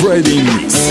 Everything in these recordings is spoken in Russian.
Friday Mix.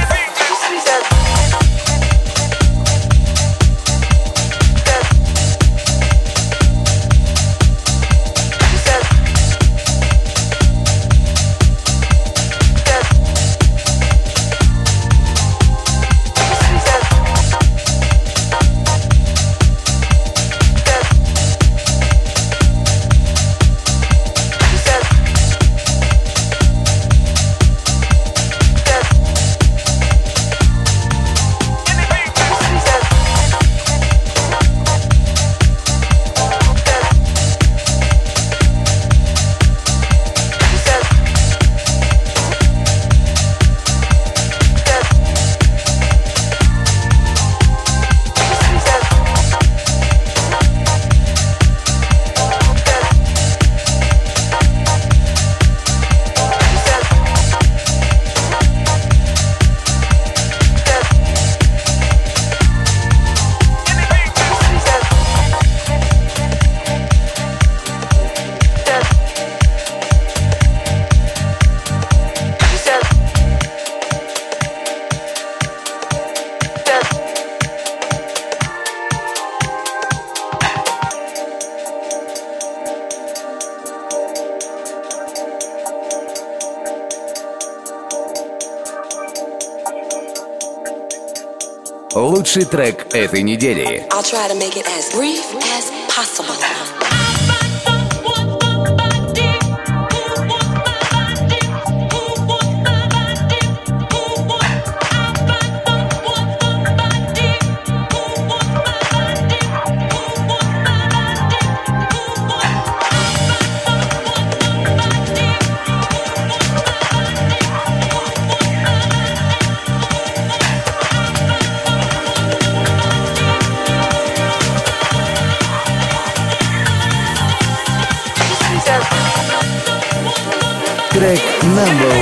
Лучший трек этой недели. I'll try to make it as brief as possible. Трек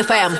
Кузбасс-ФМ.